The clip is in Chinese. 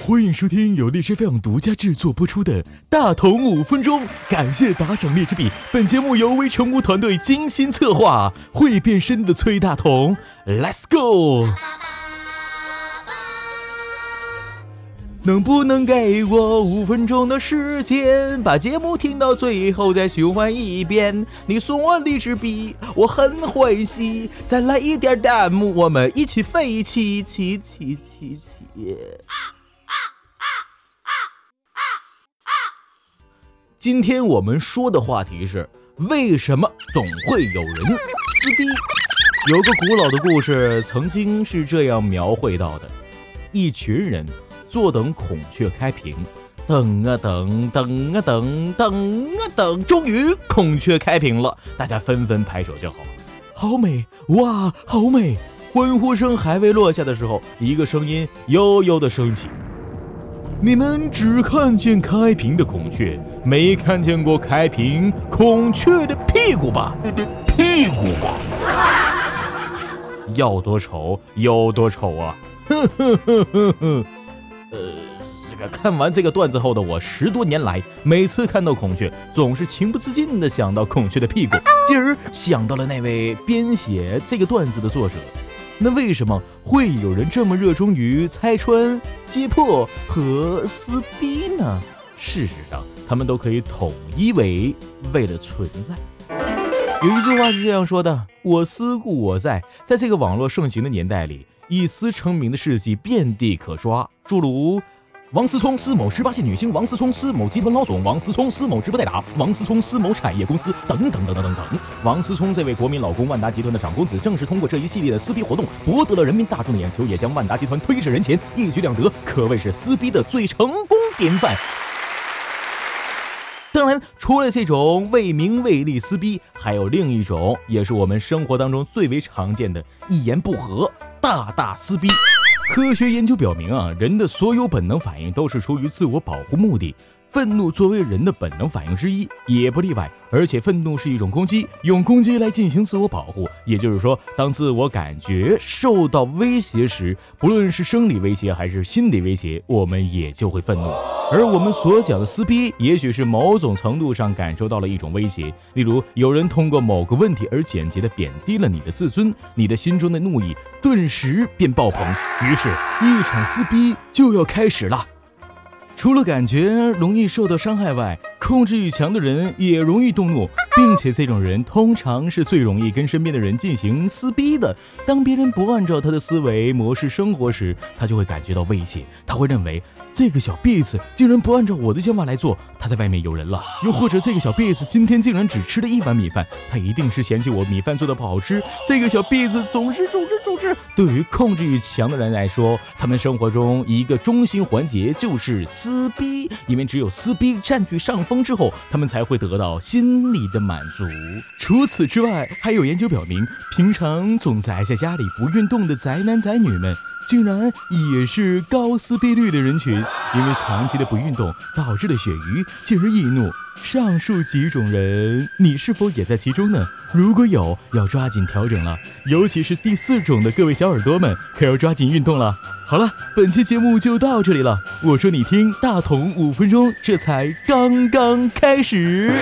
欢迎收听由荔枝 FM 独家制作播出的《大同五分钟》，感谢打赏荔枝币。本节目由微成屋团队精心策划，会变身的崔大同，Let's go！能不能给我五分钟的时间，把节目听到最后再循环一遍？你送我荔枝币，我很欢喜。再来一点弹幕，我们一起飞起，起起起起！今天我们说的话题是：为什么总会有人撕逼？有个古老的故事，曾经是这样描绘到的：一群人。坐等孔雀开屏，等啊等，等啊等，等啊等，终于孔雀开屏了，大家纷纷拍手叫好，好美哇，好美！欢呼声还未落下的时候，一个声音悠悠的升起：“你们只看见开屏的孔雀，没看见过开屏孔雀的屁股吧？屁股吧？要多丑有多丑啊！哼哼哼哼哼。”呃，这个看完这个段子后的我，十多年来每次看到孔雀，总是情不自禁的想到孔雀的屁股，进而想到了那位编写这个段子的作者。那为什么会有人这么热衷于拆穿、揭破和撕逼呢？事实上，他们都可以统一为为了存在。有一句话是这样说的：“我思故我在。”在这个网络盛行的年代里。一思成名的事迹遍地可抓，诸如王思聪思某十八线女星，王思聪思某集团老总，王思聪思某直播代打，王思聪思某产业公司等等等等等等。王思聪这位国民老公，万达集团的长公子，正是通过这一系列的撕逼活动，博得了人民大众的眼球，也将万达集团推至人前，一举两得，可谓是撕逼的最成功典范。当然，除了这种为名为利撕逼，还有另一种，也是我们生活当中最为常见的一言不合。大大撕逼。科学研究表明啊，人的所有本能反应都是出于自我保护目的。愤怒作为人的本能反应之一，也不例外。而且，愤怒是一种攻击，用攻击来进行自我保护。也就是说，当自我感觉受到威胁时，不论是生理威胁还是心理威胁，我们也就会愤怒。而我们所讲的撕逼，也许是某种程度上感受到了一种威胁。例如，有人通过某个问题而简洁的贬低了你的自尊，你的心中的怒意顿时便爆棚，于是，一场撕逼就要开始了。除了感觉容易受到伤害外，控制欲强的人也容易动怒，并且这种人通常是最容易跟身边的人进行撕逼的。当别人不按照他的思维模式生活时，他就会感觉到威胁，他会认为。这个小辫子竟然不按照我的想法来做，他在外面有人了。又或者这个小辫子今天竟然只吃了一碗米饭，他一定是嫌弃我米饭做的不好吃。这个小辫子总是总是总是。对于控制欲强的人来说，他们生活中一个中心环节就是撕逼，因为只有撕逼占据上风之后，他们才会得到心理的满足。除此之外，还有研究表明，平常总宅在家里不运动的宅男宅女们。竟然也是高撕逼率的人群，因为长期的不运动导致的血瘀，进而易怒。上述几种人，你是否也在其中呢？如果有，要抓紧调整了。尤其是第四种的各位小耳朵们，可要抓紧运动了。好了，本期节目就到这里了。我说你听，大同五分钟，这才刚刚开始。